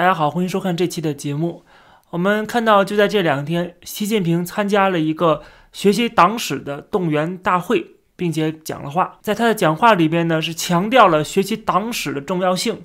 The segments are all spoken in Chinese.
大家好，欢迎收看这期的节目。我们看到，就在这两天，习近平参加了一个学习党史的动员大会，并且讲了话。在他的讲话里边呢，是强调了学习党史的重要性。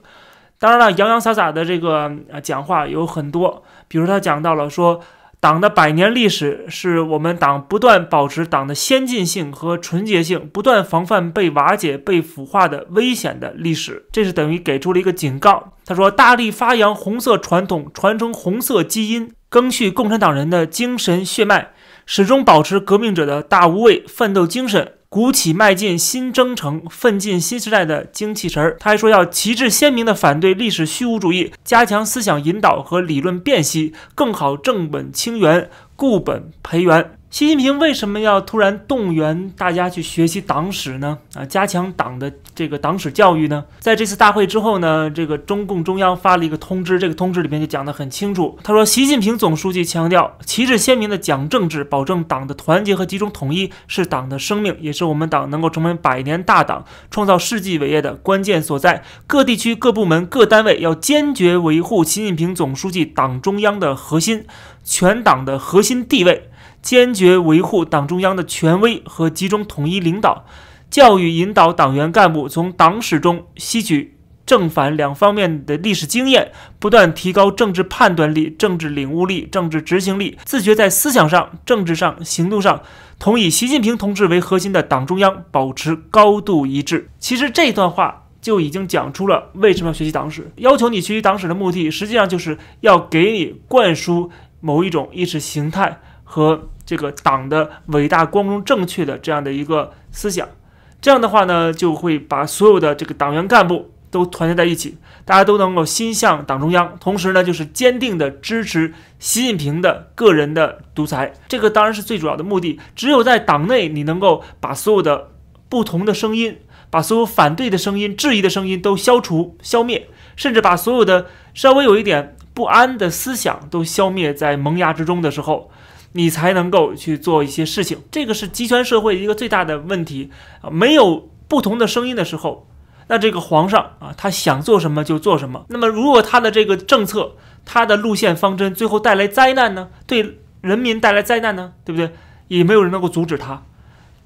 当然了，洋洋洒洒的这个呃讲话有很多，比如他讲到了说。党的百年历史是我们党不断保持党的先进性和纯洁性，不断防范被瓦解、被腐化的危险的历史。这是等于给出了一个警告。他说：“大力发扬红色传统，传承红色基因，赓续共产党人的精神血脉，始终保持革命者的大无畏奋斗精神。”鼓起迈进新征程、奋进新时代的精气神儿。他还说要旗帜鲜明地反对历史虚无主义，加强思想引导和理论辨析，更好正本清源、固本培元。习近平为什么要突然动员大家去学习党史呢？啊，加强党的这个党史教育呢？在这次大会之后呢，这个中共中央发了一个通知，这个通知里面就讲得很清楚。他说，习近平总书记强调，旗帜鲜明的讲政治，保证党的团结和集中统一，是党的生命，也是我们党能够成为百年大党、创造世纪伟业的关键所在。各地区、各部门、各单位要坚决维护习近平总书记党中央的核心、全党的核心地位。坚决维护党中央的权威和集中统一领导，教育引导党员干部从党史中吸取正反两方面的历史经验，不断提高政治判断力、政治领悟力、政治执行力，自觉在思想上、政治上、行动上同以习近平同志为核心的党中央保持高度一致。其实这段话就已经讲出了为什么要学习党史，要求你学习党史的目的，实际上就是要给你灌输某一种意识形态和。这个党的伟大、光荣、正确的这样的一个思想，这样的话呢，就会把所有的这个党员干部都团结在一起，大家都能够心向党中央，同时呢，就是坚定的支持习近平的个人的独裁。这个当然是最主要的目的。只有在党内，你能够把所有的不同的声音，把所有反对的声音、质疑的声音都消除、消灭，甚至把所有的稍微有一点不安的思想都消灭在萌芽之中的时候。你才能够去做一些事情，这个是集权社会一个最大的问题啊！没有不同的声音的时候，那这个皇上啊，他想做什么就做什么。那么，如果他的这个政策、他的路线方针最后带来灾难呢？对人民带来灾难呢？对不对？也没有人能够阻止他。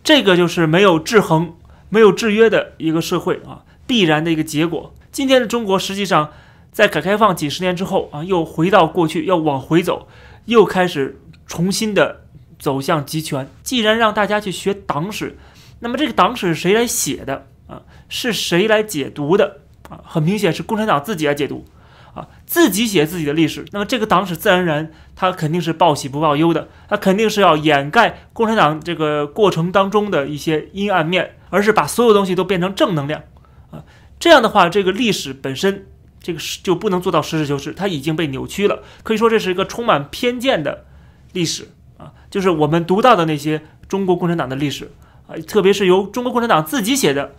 这个就是没有制衡、没有制约的一个社会啊，必然的一个结果。今天的中国实际上在改革开放几十年之后啊，又回到过去，要往回走，又开始。重新的走向集权。既然让大家去学党史，那么这个党史是谁来写的啊？是谁来解读的啊？很明显是共产党自己来解读啊，自己写自己的历史。那么这个党史自然而然，它肯定是报喜不报忧的，它肯定是要掩盖共产党这个过程当中的一些阴暗面，而是把所有东西都变成正能量啊。这样的话，这个历史本身这个就不能做到实事求是，它已经被扭曲了。可以说这是一个充满偏见的。历史啊，就是我们读到的那些中国共产党的历史啊，特别是由中国共产党自己写的，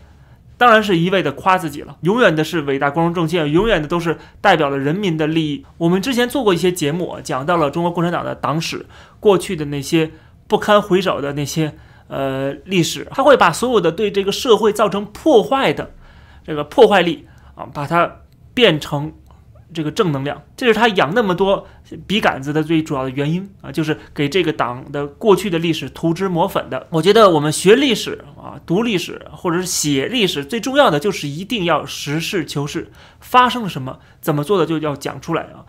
当然是一味的夸自己了，永远的是伟大、光荣、正确，永远的都是代表了人民的利益。我们之前做过一些节目，讲到了中国共产党的党史，过去的那些不堪回首的那些呃历史，他会把所有的对这个社会造成破坏的这个破坏力啊，把它变成。这个正能量，这是他养那么多笔杆子的最主要的原因啊，就是给这个党的过去的历史涂脂抹粉的。我觉得我们学历史啊，读历史或者是写历史，最重要的就是一定要实事求是，发生了什么，怎么做的就要讲出来啊。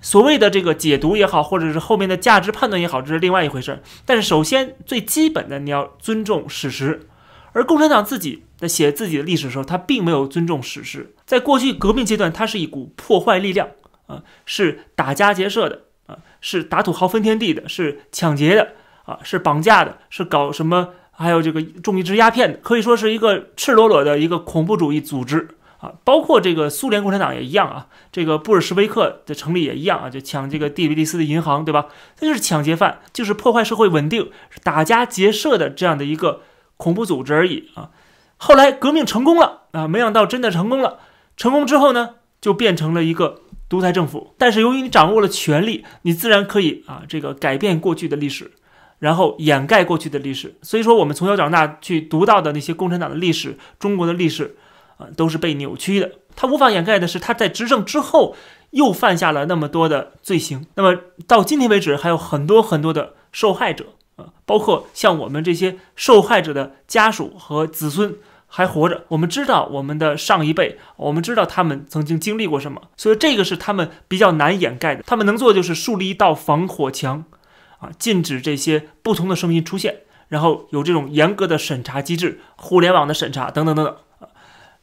所谓的这个解读也好，或者是后面的价值判断也好，这是另外一回事。但是首先最基本的，你要尊重史实。而共产党自己在写自己的历史的时候，他并没有尊重史实。在过去革命阶段，它是一股破坏力量啊，是打家劫舍的啊，是打土豪分田地的，是抢劫的啊，是绑架的，是搞什么，还有这个种植鸦片的，可以说是一个赤裸裸的一个恐怖主义组织啊。包括这个苏联共产党也一样啊，这个布尔什维克的成立也一样啊，就抢这个蒂比利斯的银行，对吧？他就是抢劫犯，就是破坏社会稳定、打家劫舍的这样的一个。恐怖组织而已啊！后来革命成功了啊，没想到真的成功了。成功之后呢，就变成了一个独裁政府。但是由于你掌握了权力，你自然可以啊，这个改变过去的历史，然后掩盖过去的历史。所以说，我们从小长大去读到的那些共产党的历史、中国的历史啊，都是被扭曲的。他无法掩盖的是，他在执政之后又犯下了那么多的罪行。那么到今天为止，还有很多很多的受害者啊，包括像我们这些受害者的家属和子孙还活着。我们知道我们的上一辈，我们知道他们曾经经历过什么，所以这个是他们比较难掩盖的。他们能做的就是树立一道防火墙，啊，禁止这些不同的声音出现。然后有这种严格的审查机制，互联网的审查等等等等，啊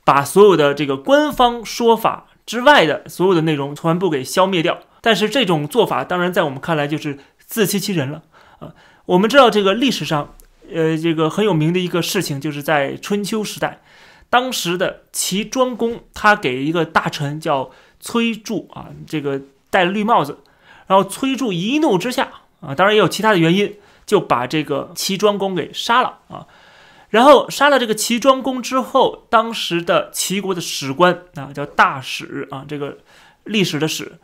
把所有的这个官方说法之外的所有的内容全部给消灭掉。但是这种做法当然在我们看来就是自欺欺人了啊！我们知道这个历史上，呃，这个很有名的一个事情，就是在春秋时代，当时的齐庄公他给一个大臣叫崔杼啊，这个戴了绿帽子，然后崔杼一怒之下啊，当然也有其他的原因。就把这个齐庄公给杀了啊，然后杀了这个齐庄公之后，当时的齐国的史官啊，叫大史啊，这个历史的史，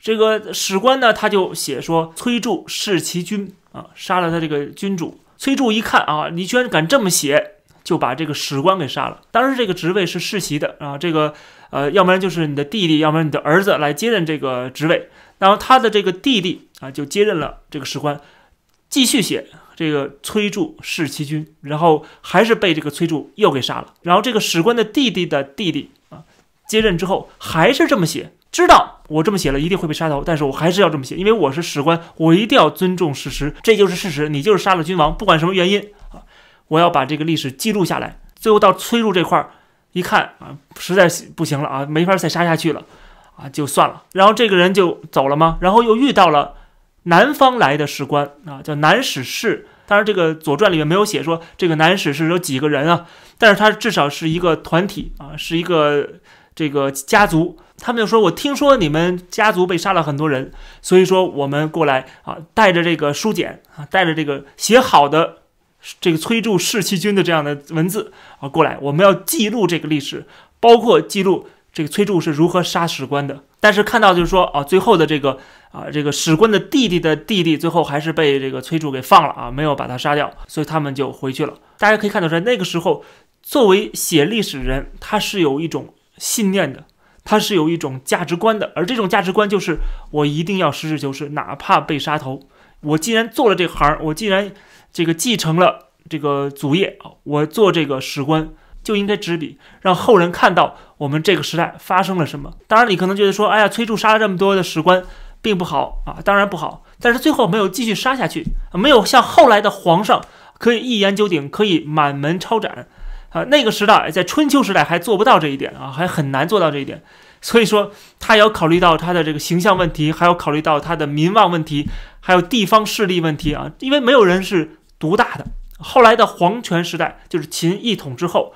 这个史官呢，他就写说崔杼弑齐君啊，杀了他这个君主。崔杼一看啊，你居然敢这么写，就把这个史官给杀了。当时这个职位是世袭的啊，这个呃，要不然就是你的弟弟，要不然你的儿子来接任这个职位。然后他的这个弟弟啊，就接任了这个史官。继续写这个崔杼弑其君，然后还是被这个崔杼又给杀了。然后这个史官的弟弟的弟弟啊，接任之后还是这么写，知道我这么写了一定会被杀头，但是我还是要这么写，因为我是史官，我一定要尊重事实，这就是事实。你就是杀了君王，不管什么原因啊，我要把这个历史记录下来。最后到崔杼这块儿一看啊，实在不行了啊，没法再杀下去了啊，就算了。然后这个人就走了吗？然后又遇到了。南方来的史官啊，叫南史士。当然，这个《左传》里面没有写说这个南史是有几个人啊，但是他至少是一个团体啊，是一个这个家族。他们就说：“我听说你们家族被杀了很多人，所以说我们过来啊，带着这个书简啊，带着这个写好的这个崔杼弑齐君的这样的文字啊过来，我们要记录这个历史，包括记录这个崔杼是如何杀史官的。但是看到就是说啊，最后的这个。”啊，这个史官的弟弟的弟弟，最后还是被这个崔杼给放了啊，没有把他杀掉，所以他们就回去了。大家可以看到说，那个时候作为写历史人，他是有一种信念的，他是有一种价值观的，而这种价值观就是我一定要实事求是，哪怕被杀头。我既然做了这行，我既然这个继承了这个祖业啊，我做这个史官就应该执笔，让后人看到我们这个时代发生了什么。当然，你可能觉得说，哎呀，崔杼杀了这么多的史官。并不好啊，当然不好，但是最后没有继续杀下去，没有像后来的皇上可以一言九鼎，可以满门抄斩啊。那个时代在春秋时代还做不到这一点啊，还很难做到这一点。所以说他要考虑到他的这个形象问题，还要考虑到他的民望问题，还有地方势力问题啊。因为没有人是独大的，后来的皇权时代就是秦一统之后。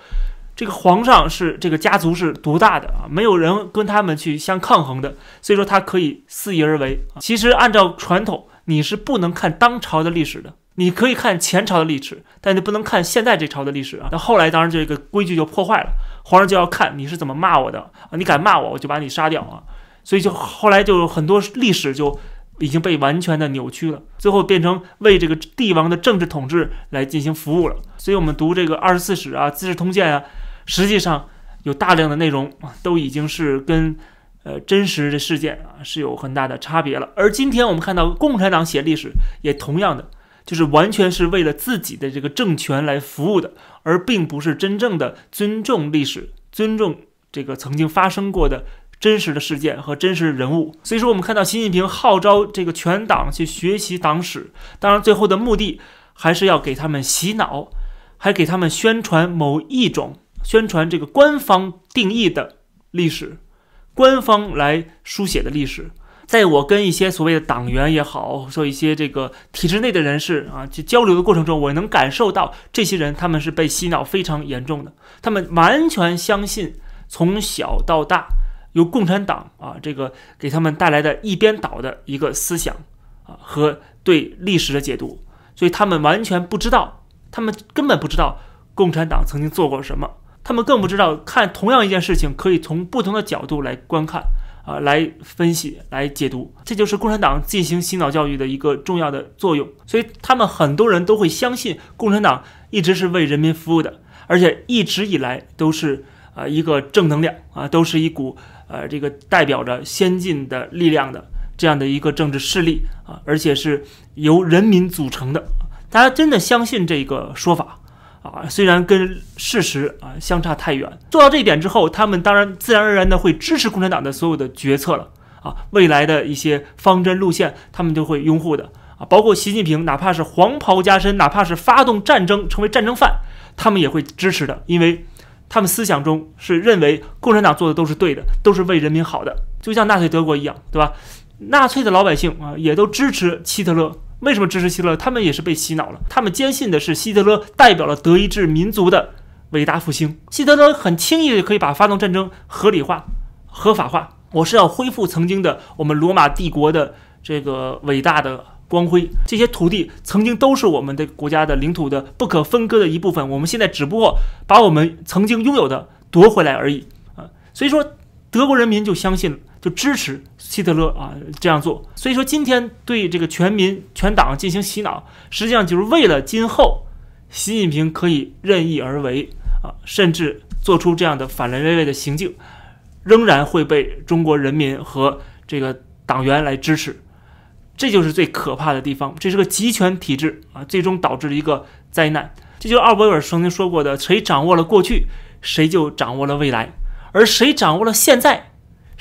这个皇上是这个家族是独大的啊，没有人跟他们去相抗衡的，所以说他可以肆意而为。其实按照传统，你是不能看当朝的历史的，你可以看前朝的历史，但你不能看现在这朝的历史啊。那后来当然这个规矩就破坏了，皇上就要看你是怎么骂我的啊，你敢骂我，我就把你杀掉啊。所以就后来就很多历史就已经被完全的扭曲了，最后变成为这个帝王的政治统治来进行服务了。所以我们读这个二十四史啊，《资治通鉴》啊。实际上有大量的内容都已经是跟呃真实的事件啊是有很大的差别了。而今天我们看到共产党写历史也同样的，就是完全是为了自己的这个政权来服务的，而并不是真正的尊重历史、尊重这个曾经发生过的真实的事件和真实的人物。所以说，我们看到习近平号召这个全党去学习党史，当然最后的目的还是要给他们洗脑，还给他们宣传某一种。宣传这个官方定义的历史，官方来书写的历史，在我跟一些所谓的党员也好，说一些这个体制内的人士啊，去交流的过程中，我能感受到这些人他们是被洗脑非常严重的，他们完全相信从小到大由共产党啊这个给他们带来的一边倒的一个思想啊和对历史的解读，所以他们完全不知道，他们根本不知道共产党曾经做过什么。他们更不知道，看同样一件事情，可以从不同的角度来观看，啊，来分析、来解读，这就是共产党进行洗脑教育的一个重要的作用。所以，他们很多人都会相信共产党一直是为人民服务的，而且一直以来都是啊一个正能量啊，都是一股呃，这个代表着先进的力量的这样的一个政治势力啊，而且是由人民组成的。大家真的相信这个说法啊？虽然跟事实啊相差太远。做到这一点之后，他们当然自然而然的会支持共产党的所有的决策了啊，未来的一些方针路线，他们都会拥护的啊。包括习近平，哪怕是黄袍加身，哪怕是发动战争成为战争犯，他们也会支持的，因为。他们思想中是认为共产党做的都是对的，都是为人民好的，就像纳粹德国一样，对吧？纳粹的老百姓啊，也都支持希特勒。为什么支持希特勒？他们也是被洗脑了。他们坚信的是希特勒代表了德意志民族的伟大复兴。希特勒很轻易的可以把发动战争合理化、合法化。我是要恢复曾经的我们罗马帝国的这个伟大的。光辉，这些土地曾经都是我们的国家的领土的不可分割的一部分。我们现在只不过把我们曾经拥有的夺回来而已啊！所以说，德国人民就相信，就支持希特勒啊这样做。所以说，今天对这个全民全党进行洗脑，实际上就是为了今后习近平可以任意而为啊，甚至做出这样的反人类类的行径，仍然会被中国人民和这个党员来支持。这就是最可怕的地方，这是个集权体制啊，最终导致了一个灾难。这就是奥威尔曾经说过的：谁掌握了过去，谁就掌握了未来；而谁掌握了现在，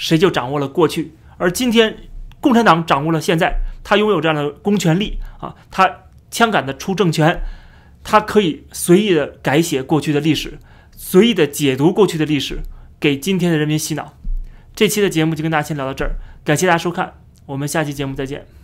谁就掌握了过去。而今天，共产党掌握了现在，他拥有这样的公权力啊，他枪杆子出政权，他可以随意的改写过去的历史，随意的解读过去的历史，给今天的人民洗脑。这期的节目就跟大家先聊到这儿，感谢大家收看，我们下期节目再见。